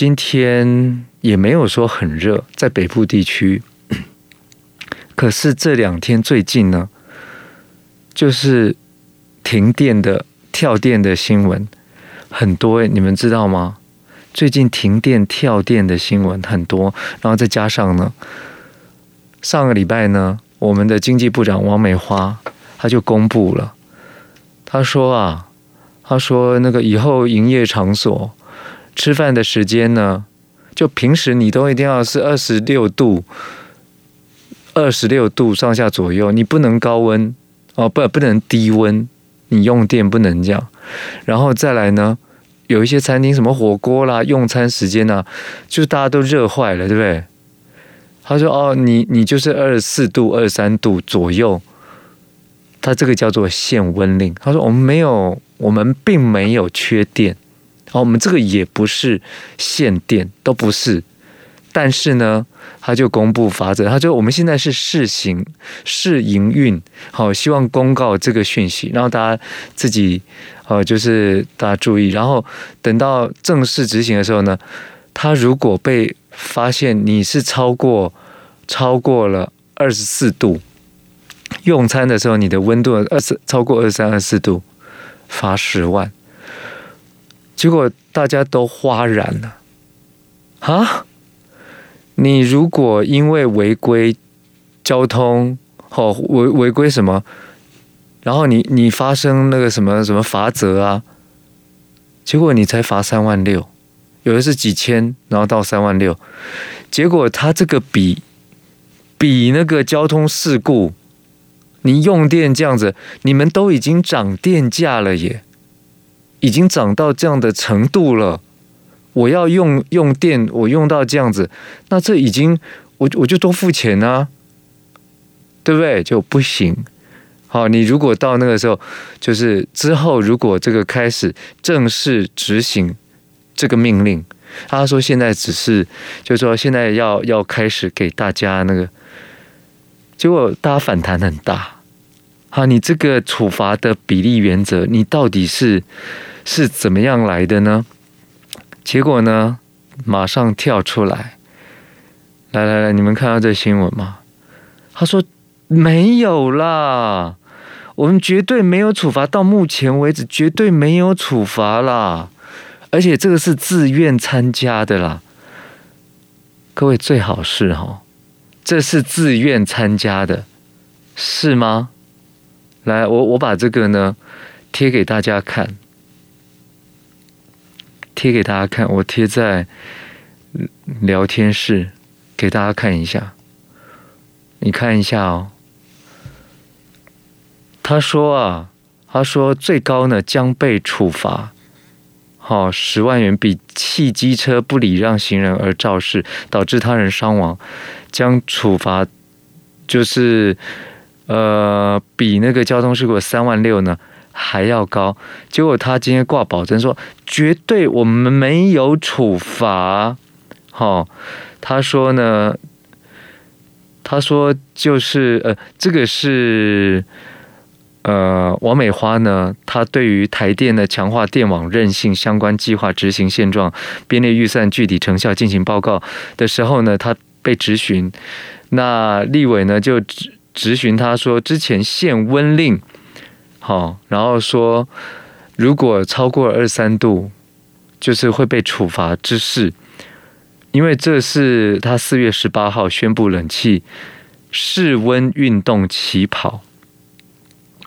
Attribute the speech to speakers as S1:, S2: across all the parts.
S1: 今天也没有说很热，在北部地区。可是这两天最近呢，就是停电的、跳电的新闻很多，你们知道吗？最近停电、跳电的新闻很多，然后再加上呢，上个礼拜呢，我们的经济部长王美花他就公布了，他说啊，他说那个以后营业场所吃饭的时间呢，就平时你都一定要是二十六度。二十六度上下左右，你不能高温哦，不，不能低温，你用电不能这样。然后再来呢，有一些餐厅什么火锅啦，用餐时间呢、啊，就大家都热坏了，对不对？他说哦，你你就是二十四度、二十三度左右，他这个叫做限温令。他说我们没有，我们并没有缺电，哦，我们这个也不是限电，都不是。但是呢，他就公布法则，他就我们现在是试行试营运，好，希望公告这个讯息，然后大家自己，呃，就是大家注意，然后等到正式执行的时候呢，他如果被发现你是超过超过了二十四度，用餐的时候你的温度二十超过二十三、二十四度，罚十万。结果大家都哗然了，啊？你如果因为违规交通，哦，违违规什么，然后你你发生那个什么什么罚则啊，结果你才罚三万六，有的是几千，然后到三万六，结果他这个比比那个交通事故，你用电这样子，你们都已经涨电价了耶，已经涨到这样的程度了。我要用用电，我用到这样子，那这已经我我就多付钱啊，对不对？就不行。好，你如果到那个时候，就是之后如果这个开始正式执行这个命令，他说现在只是就是说现在要要开始给大家那个，结果大家反弹很大。好，你这个处罚的比例原则，你到底是是怎么样来的呢？结果呢，马上跳出来，来来来，你们看到这新闻吗？他说没有啦，我们绝对没有处罚，到目前为止绝对没有处罚啦，而且这个是自愿参加的啦。各位最好是哈，这是自愿参加的，是吗？来，我我把这个呢贴给大家看。贴给大家看，我贴在聊天室给大家看一下。你看一下哦。他说啊，他说最高呢将被处罚，好十万元，比汽机车不礼让行人而肇事导致他人伤亡，将处罚就是呃比那个交通事故三万六呢。还要高，结果他今天挂保证说绝对我们没有处罚，好，他说呢，他说就是呃，这个是呃王美花呢，他对于台电的强化电网韧性相关计划执行现状、编列预算具体成效进行报告的时候呢，他被质询，那立委呢就质询他说之前限温令。好，然后说，如果超过二三度，就是会被处罚之事，因为这是他四月十八号宣布冷气室温运动起跑，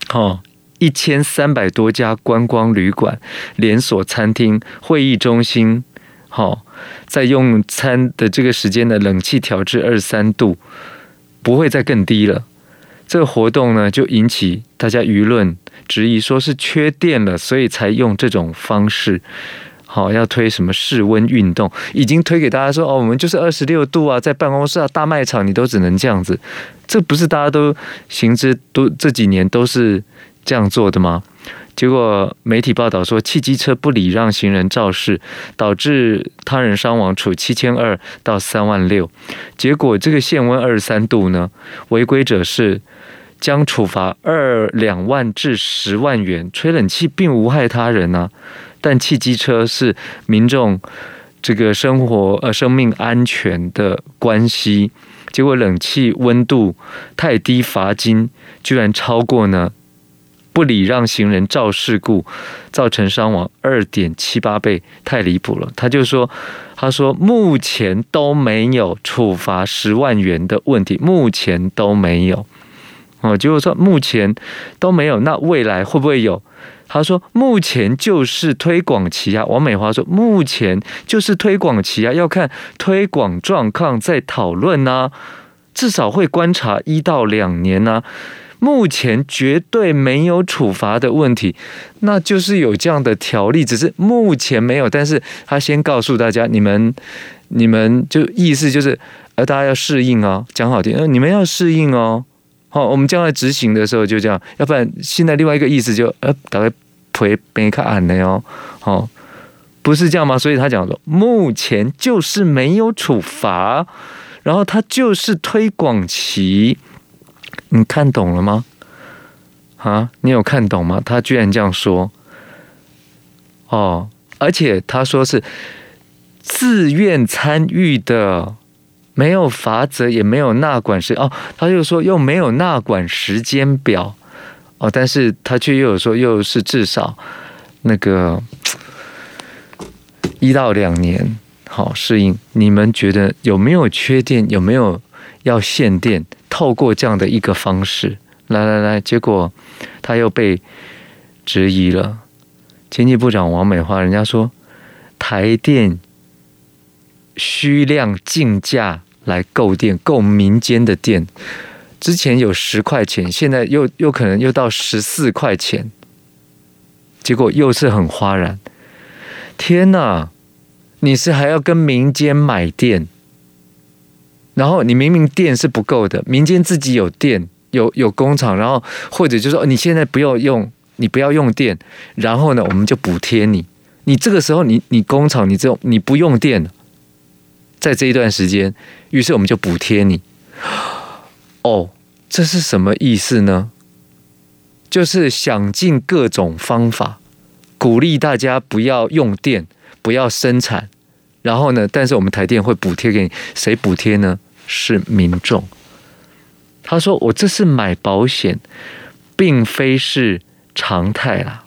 S1: 好，一千三百多家观光旅馆、连锁餐厅、会议中心，好，在用餐的这个时间的冷气调至二三度，不会再更低了。这个活动呢，就引起大家舆论质疑，说是缺电了，所以才用这种方式。好，要推什么室温运动，已经推给大家说哦，我们就是二十六度啊，在办公室啊、大卖场，你都只能这样子。这不是大家都行之都这几年都是这样做的吗？结果媒体报道说，汽机车不礼让行人肇事，导致他人伤亡，处七千二到三万六。结果这个限温二十三度呢，违规者是。将处罚二两万至十万元。吹冷气并无害他人啊，但汽机车是民众这个生活呃生命安全的关系，结果冷气温度太低，罚金居然超过呢不礼让行人肇事故造成伤亡二点七八倍，太离谱了。他就说，他说目前都没有处罚十万元的问题，目前都没有。哦，结果说目前都没有，那未来会不会有？他说：“目前就是推广期啊。”王美华说：“目前就是推广期啊，要看推广状况再讨论呐，至少会观察一到两年呐。目前绝对没有处罚的问题，那就是有这样的条例，只是目前没有。但是他先告诉大家，你们你们就意思就是，呃，大家要适应哦，讲好听，呃，你们要适应哦。好，我们将来执行的时候就这样，要不然现在另外一个意思就呃，大概。”陪别看案的哟，好，不是这样吗？所以他讲说，目前就是没有处罚，然后他就是推广期，你看懂了吗？啊，你有看懂吗？他居然这样说，哦，而且他说是自愿参与的，没有罚则，也没有纳管时，哦，他就说又没有纳管时间表。哦，但是他却又有说，又是至少那个一到两年好适应。你们觉得有没有缺点？有没有要限电？透过这样的一个方式，来来来，结果他又被质疑了。经济部长王美花，人家说台电需量竞价来购电，购民间的电。之前有十块钱，现在又又可能又到十四块钱，结果又是很哗然。天呐！你是还要跟民间买电，然后你明明电是不够的，民间自己有电，有有工厂，然后或者就说你现在不要用，你不要用电，然后呢，我们就补贴你。你这个时候你你工厂你这种你不用电，在这一段时间，于是我们就补贴你。哦，这是什么意思呢？就是想尽各种方法鼓励大家不要用电，不要生产，然后呢，但是我们台电会补贴给你，谁补贴呢？是民众。他说：“我这是买保险，并非是常态啦。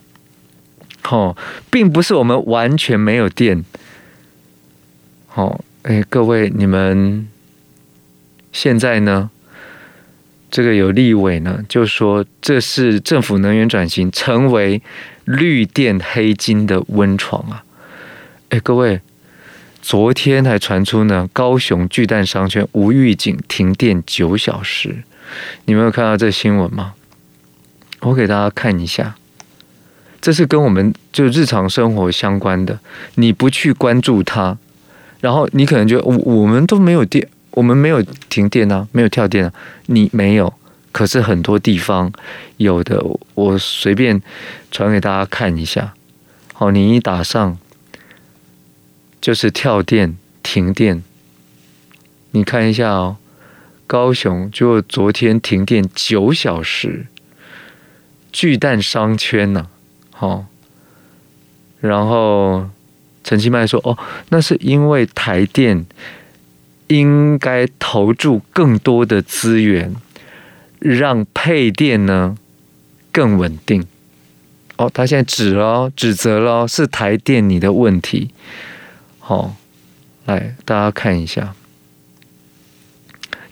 S1: 哦，并不是我们完全没有电。哦，哎，各位，你们现在呢？”这个有立委呢，就说这是政府能源转型成为绿电黑金的温床啊！哎，各位，昨天还传出呢，高雄巨蛋商圈无预警停电九小时，你们有看到这新闻吗？我给大家看一下，这是跟我们就日常生活相关的，你不去关注它，然后你可能觉得我我们都没有电。我们没有停电啊，没有跳电啊，你没有，可是很多地方有的，我随便传给大家看一下。好，你一打上就是跳电、停电，你看一下哦。高雄就昨天停电九小时，巨蛋商圈呐，好，然后陈其迈说：“哦，那是因为台电。”应该投注更多的资源，让配电呢更稳定。哦，他现在指了，指责了，是台电你的问题。好、哦，来大家看一下，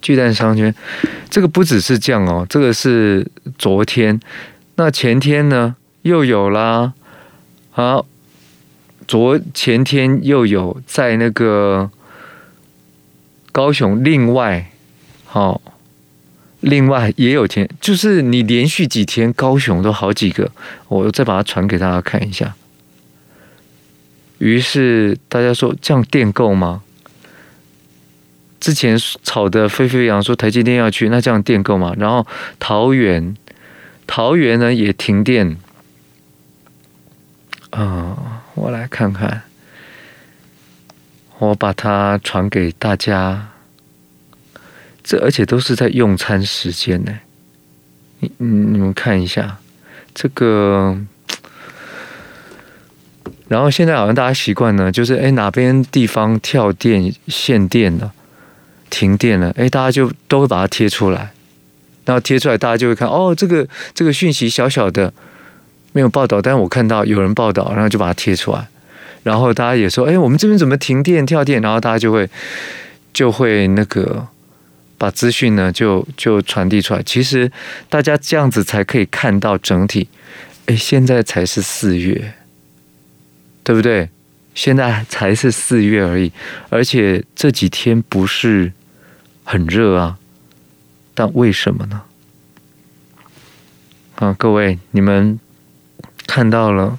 S1: 巨蛋商圈，这个不只是这样哦，这个是昨天，那前天呢又有啦，啊，昨前天又有在那个。高雄另外，好，另外也有天，就是你连续几天高雄都好几个，我再把它传给大家看一下。于是大家说这样电够吗？之前吵得沸沸扬扬说台积电要去，那这样电够吗？然后桃园，桃园呢也停电。啊、我来看看。我把它传给大家，这而且都是在用餐时间呢。你你们看一下这个，然后现在好像大家习惯呢，就是哎哪边地方跳电限电了，停电了，哎大家就都会把它贴出来，然后贴出来大家就会看哦这个这个讯息小小的没有报道，但是我看到有人报道，然后就把它贴出来，然后大家也说哎我们这边怎么停电跳电，然后大家就会就会那个把资讯呢就就传递出来，其实大家这样子才可以看到整体，哎现在才是四月。对不对？现在才是四月而已，而且这几天不是很热啊，但为什么呢？啊，各位，你们看到了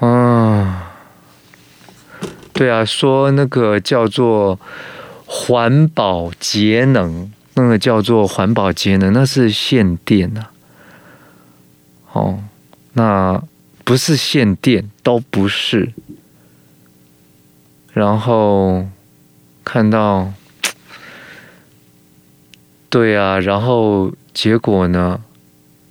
S1: 啊？对啊，说那个叫做环保节能，那个叫做环保节能，那是限电呐、啊。哦，那。不是限电，都不是。然后看到，对啊，然后结果呢？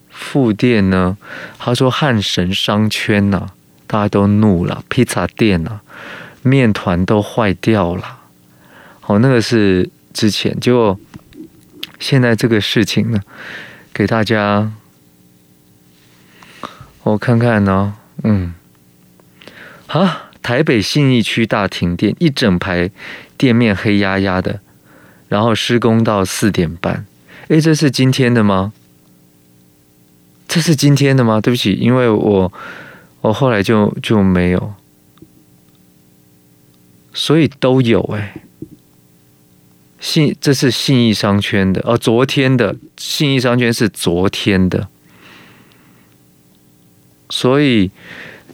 S1: 复电呢？他说汉神商圈呐、大家都怒了，披萨店呐、面团都坏掉了。哦，那个是之前，结果现在这个事情呢，给大家。我看看呢、嗯，啊，台北信义区大停电，一整排店面黑压压的，然后施工到四点半。诶，这是今天的吗？这是今天的吗？对不起，因为我我后来就就没有，所以都有诶。信，这是信义商圈的哦，昨天的信义商圈是昨天的。所以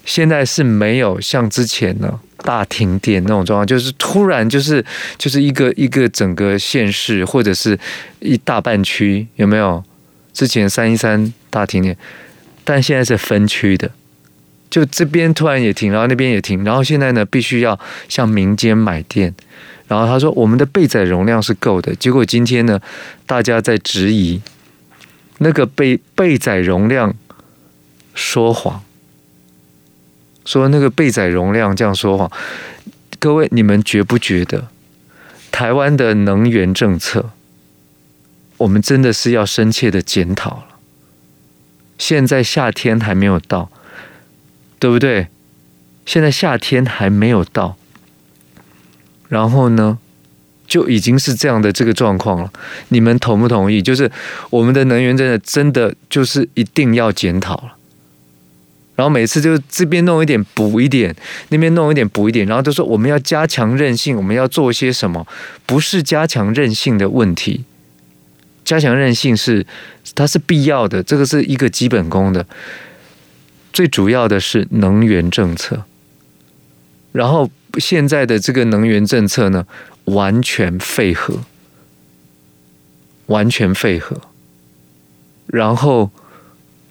S1: 现在是没有像之前呢大停电那种状况，就是突然就是就是一个一个整个县市或者是一大半区有没有？之前三一三大停电，但现在是分区的，就这边突然也停，然后那边也停，然后现在呢必须要向民间买电，然后他说我们的备载容量是够的，结果今天呢大家在质疑那个备备载容量。说谎，说那个备载容量这样说谎，各位你们觉不觉得台湾的能源政策，我们真的是要深切的检讨了。现在夏天还没有到，对不对？现在夏天还没有到，然后呢，就已经是这样的这个状况了。你们同不同意？就是我们的能源真的真的就是一定要检讨了。然后每次就这边弄一点补一点，那边弄一点补一点，然后都说我们要加强韧性，我们要做些什么？不是加强韧性的问题，加强韧性是它是必要的，这个是一个基本功的。最主要的是能源政策，然后现在的这个能源政策呢，完全废核，完全废核。然后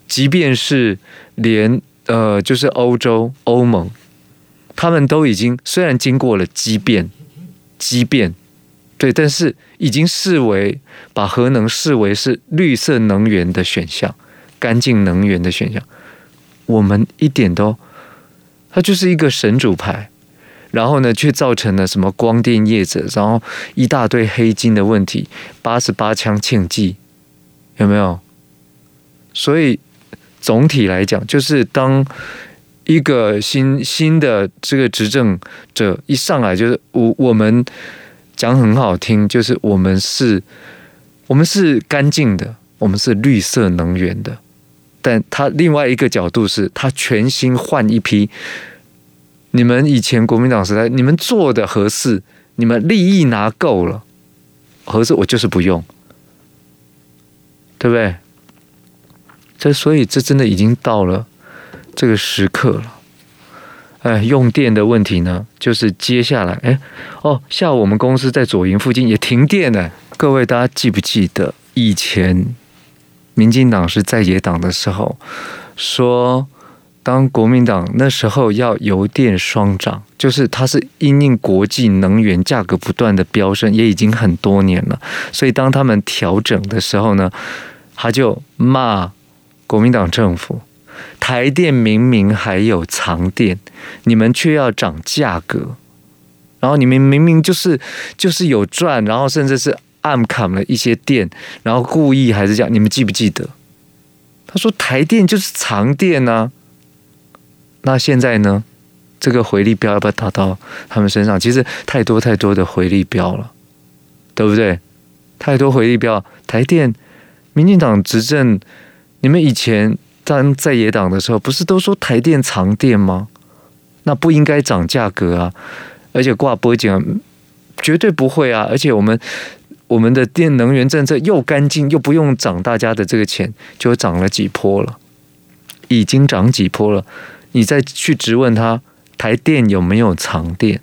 S1: 即便是连呃，就是欧洲欧盟，他们都已经虽然经过了激变，激变，对，但是已经视为把核能视为是绿色能源的选项，干净能源的选项。我们一点都，它就是一个神主牌，然后呢，却造成了什么光电业者，然后一大堆黑金的问题，八十八枪庆忌，有没有？所以。总体来讲，就是当一个新新的这个执政者一上来，就是我我们讲很好听，就是我们是，我们是干净的，我们是绿色能源的。但他另外一个角度是，他全新换一批。你们以前国民党时代，你们做的合适，你们利益拿够了，合适我就是不用，对不对？这所以这真的已经到了这个时刻了，哎，用电的问题呢，就是接下来，哎，哦，下午我们公司在左营附近也停电了。各位大家记不记得以前民进党是在野党的时候，说当国民党那时候要油电双涨，就是它是因应国际能源价格不断的飙升，也已经很多年了，所以当他们调整的时候呢，他就骂。国民党政府台电明明还有藏电，你们却要涨价格，然后你们明明就是就是有赚，然后甚至是暗砍了一些电，然后故意还是这样，你们记不记得？他说台电就是藏电啊，那现在呢？这个回力标要不要打到他们身上？其实太多太多的回力标了，对不对？太多回力标，台电、民进党执政，你们以前当在野党的时候，不是都说台电藏电吗？那不应该涨价格啊！而且挂脖颈，绝对不会啊！而且我们我们的电能源政策又干净，又不用涨大家的这个钱，就涨了几波了，已经涨几波了，你再去质问他。台电有没有藏电？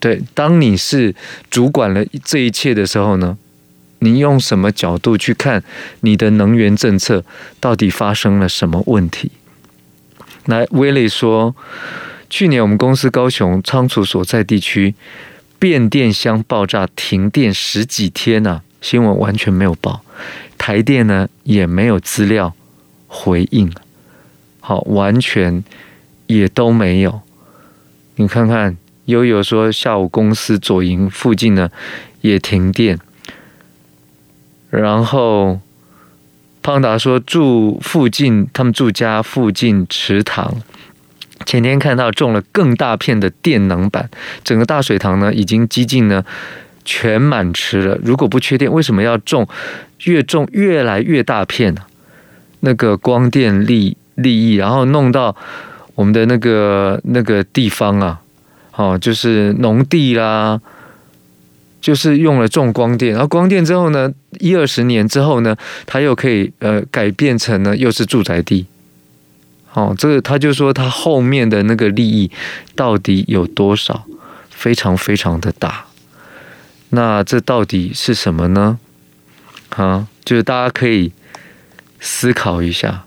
S1: 对，当你是主管了这一切的时候呢，你用什么角度去看你的能源政策到底发生了什么问题？来，威利说，去年我们公司高雄仓储所在地区变电箱爆炸停电十几天啊，新闻完全没有报，台电呢也没有资料回应，好，完全。也都没有，你看看悠悠说下午公司左营附近呢也停电，然后胖达说住附近他们住家附近池塘，前天看到种了更大片的电能板，整个大水塘呢已经几近呢全满池了。如果不缺电，为什么要种？越种越来越大片呢？那个光电利利益，然后弄到。我们的那个那个地方啊，哦，就是农地啦，就是用了重光电，然后光电之后呢，一二十年之后呢，它又可以呃改变成呢又是住宅地，哦，这个他就说他后面的那个利益到底有多少，非常非常的大，那这到底是什么呢？啊，就是大家可以思考一下，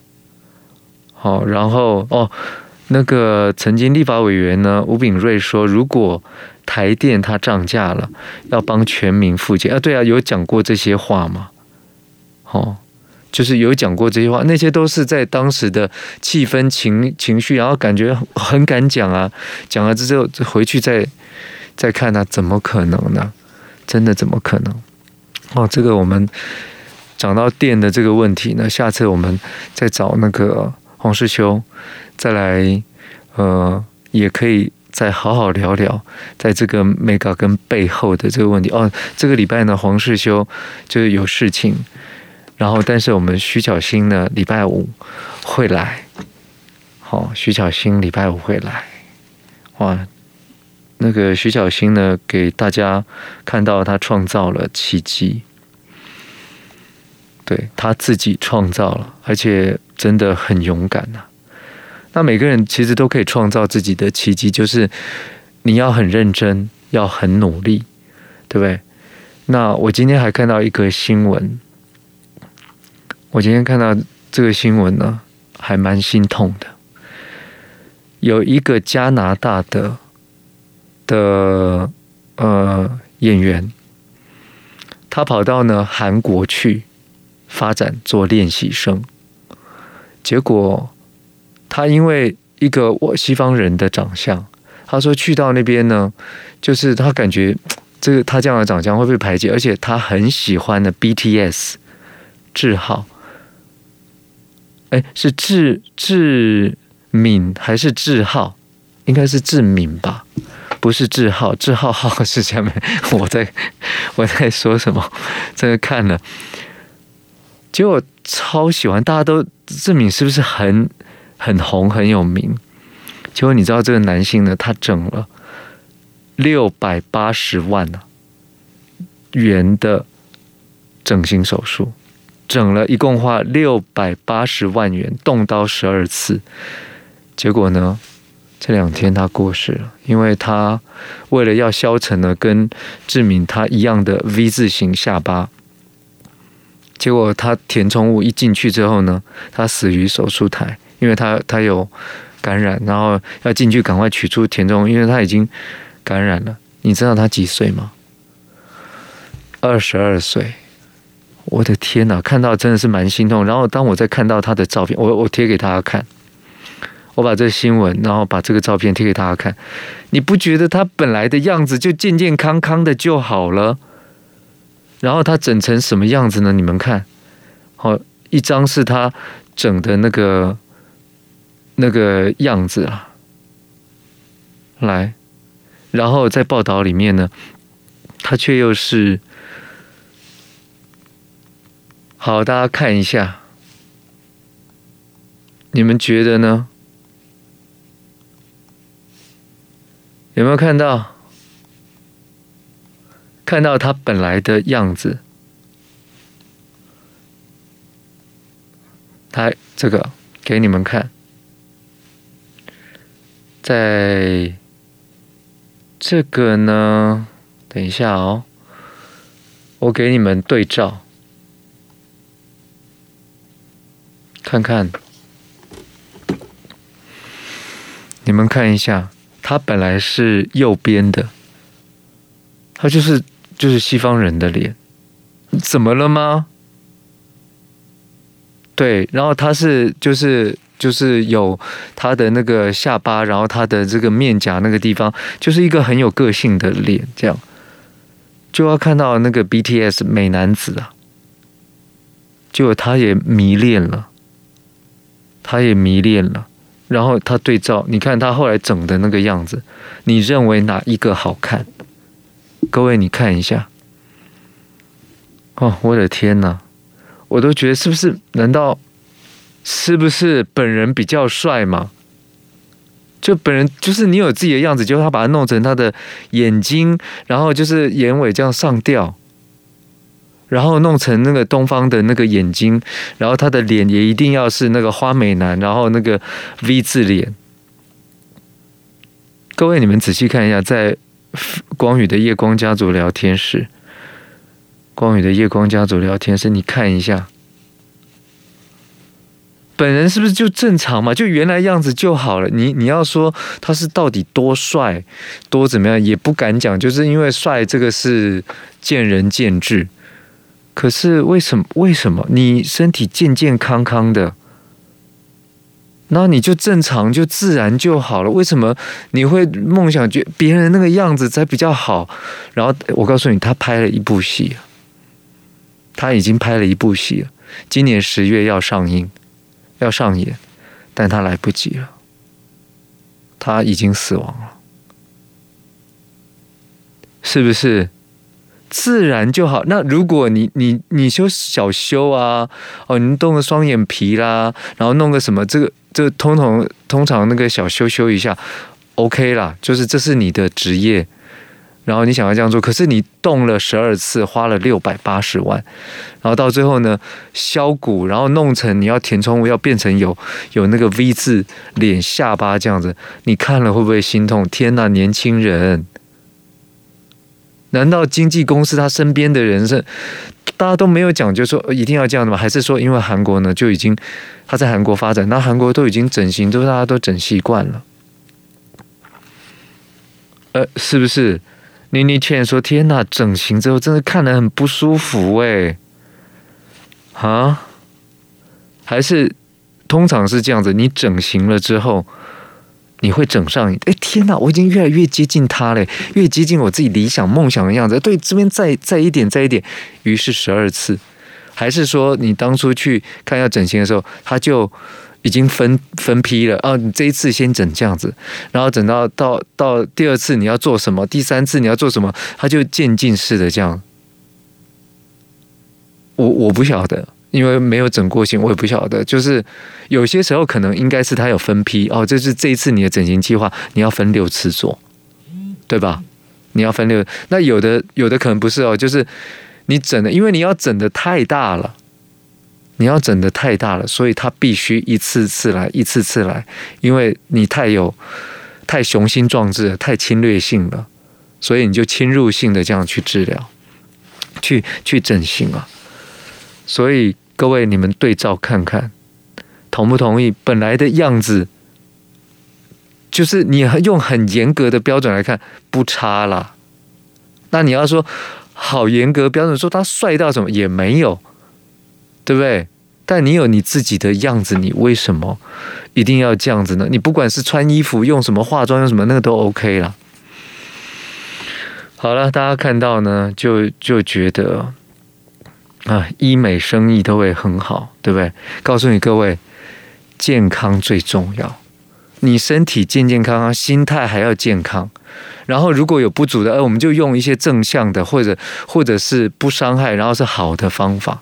S1: 好，然后哦。那个曾经立法委员呢，吴秉瑞说，如果台电它涨价了，要帮全民付钱啊。对啊，有讲过这些话吗？哦，就是有讲过这些话，那些都是在当时的气氛情情绪，然后感觉很敢讲啊。讲了之后回去再再看啊，怎么可能呢？真的怎么可能？哦，这个我们讲到电的这个问题呢，下次我们再找那个黄世修。再来，呃，也可以再好好聊聊，在这个 Mega 跟背后的这个问题哦。这个礼拜呢，黄世修就是有事情，然后但是我们徐巧芯呢，礼拜五会来。好、哦，徐巧芯礼拜五会来。哇，那个徐巧芯呢，给大家看到他创造了奇迹，对，他自己创造了，而且真的很勇敢呐、那每个人其实都可以创造自己的奇迹，就是你要很认真，要很努力，对不对？那我今天还看到一个新闻，我今天看到这个新闻呢，还蛮心痛的。有一个加拿大的的呃演员，他跑到呢韩国去发展做练习生，结果。他因为一个我西方人的长相，他说去到那边呢，就是他感觉 这个他这样的长相会被排挤，而且他很喜欢的 BTS 志浩，哎，是志志敏还是志浩？应该是志敏吧，不是志浩，志浩浩是下面 我在我在说什么？这个看了，结果超喜欢，大家都志敏是不是很？很红很有名，结果你知道这个男性呢，他整了六百八十万呢元的整形手术，整了一共花六百八十万元，动刀十二次，结果呢，这两天他过世了，因为他为了要削成呢跟志敏他一样的 V 字形下巴，结果他填充物一进去之后呢，他死于手术台。因为他他有感染，然后要进去赶快取出填充，因为他已经感染了。你知道他几岁吗？二十二岁，我的天哪，看到真的是蛮心痛。然后当我在看到他的照片，我我贴给大家看，我把这新闻，然后把这个照片贴给大家看，你不觉得他本来的样子就健健康康的就好了？然后他整成什么样子呢？你们看，好，一张是他整的那个那个样子啊，来，然后在报道里面呢，他却又是。好，大家看一下，你们觉得呢？有没有看到？看到他本来的样子？他这个给你们看，在这个呢，等一下哦，我给你们对照。看看，你们看一下，他本来是右边的，他就是就是西方人的脸，怎么了吗？对，然后他是就是就是有他的那个下巴，然后他的这个面颊那个地方，就是一个很有个性的脸，这样就要看到那个 BTS 美男子啊，就他也迷恋了。他也迷恋了，然后他对照，你看他后来整的那个样子，你认为哪一个好看？各位，你看一下。哦，我的天哪，我都觉得是不是？难道是不是本人比较帅嘛？就本人就是你有自己的样子，就他把它弄成他的眼睛，然后就是眼尾这样上吊。然后弄成那个东方的那个眼睛，然后他的脸也一定要是那个花美男，然后那个 V 字脸。各位，你们仔细看一下，在光宇的夜光家族聊天室，光宇的夜光家族聊天室，你看一下，本人是不是就正常嘛？就原来样子就好了。你你要说他是到底多帅，多怎么样，也不敢讲，就是因为帅这个是见仁见智。可是为什么？为什么你身体健健康康的，那你就正常就自然就好了？为什么你会梦想觉别人那个样子才比较好？然后我告诉你，他拍了一部戏，他已经拍了一部戏，今年十月要上映，要上演，但他来不及了，他已经死亡了，是不是？自然就好。那如果你你你修小修啊，哦，你动个双眼皮啦，然后弄个什么，这个这个通通通常那个小修修一下，OK 啦，就是这是你的职业，然后你想要这样做，可是你动了十二次，花了六百八十万，然后到最后呢，削骨，然后弄成你要填充物，要变成有有那个 V 字脸下巴这样子，你看了会不会心痛？天呐，年轻人！难道经纪公司他身边的人是大家都没有讲究说一定要这样的吗？还是说因为韩国呢就已经他在韩国发展，那韩国都已经整形，都大家都整习惯了。呃，是不是？妮妮倩说：“天哪，整形之后真的看得很不舒服哎。”啊？还是通常是这样子？你整形了之后？你会整上？哎，天哪！我已经越来越接近他了，越接近我自己理想梦想的样子。对，这边再再一点，再一点，于是十二次，还是说你当初去看要整形的时候，他就已经分分批了啊？你这一次先整这样子，然后整到到到第二次你要做什么，第三次你要做什么，他就渐进式的这样。我我不晓得。因为没有整过型，我也不晓得。就是有些时候可能应该是他有分批哦，这是这一次你的整形计划，你要分六次做，对吧？你要分六。那有的有的可能不是哦，就是你整的，因为你要整的太大了，你要整的太大了，所以他必须一次次来，一次次来，因为你太有太雄心壮志，太侵略性了，所以你就侵入性的这样去治疗，去去整形啊。所以各位，你们对照看看，同不同意？本来的样子，就是你用很严格的标准来看，不差啦。那你要说好严格标准，说他帅到什么也没有，对不对？但你有你自己的样子，你为什么一定要这样子呢？你不管是穿衣服、用什么化妆、用什么，那个都 OK 啦。好了，大家看到呢，就就觉得啊，医美生意都会很好，对不对？告诉你各位，健康最重要。你身体健健康康，心态还要健康。然后如果有不足的，呃，我们就用一些正向的，或者或者是不伤害，然后是好的方法。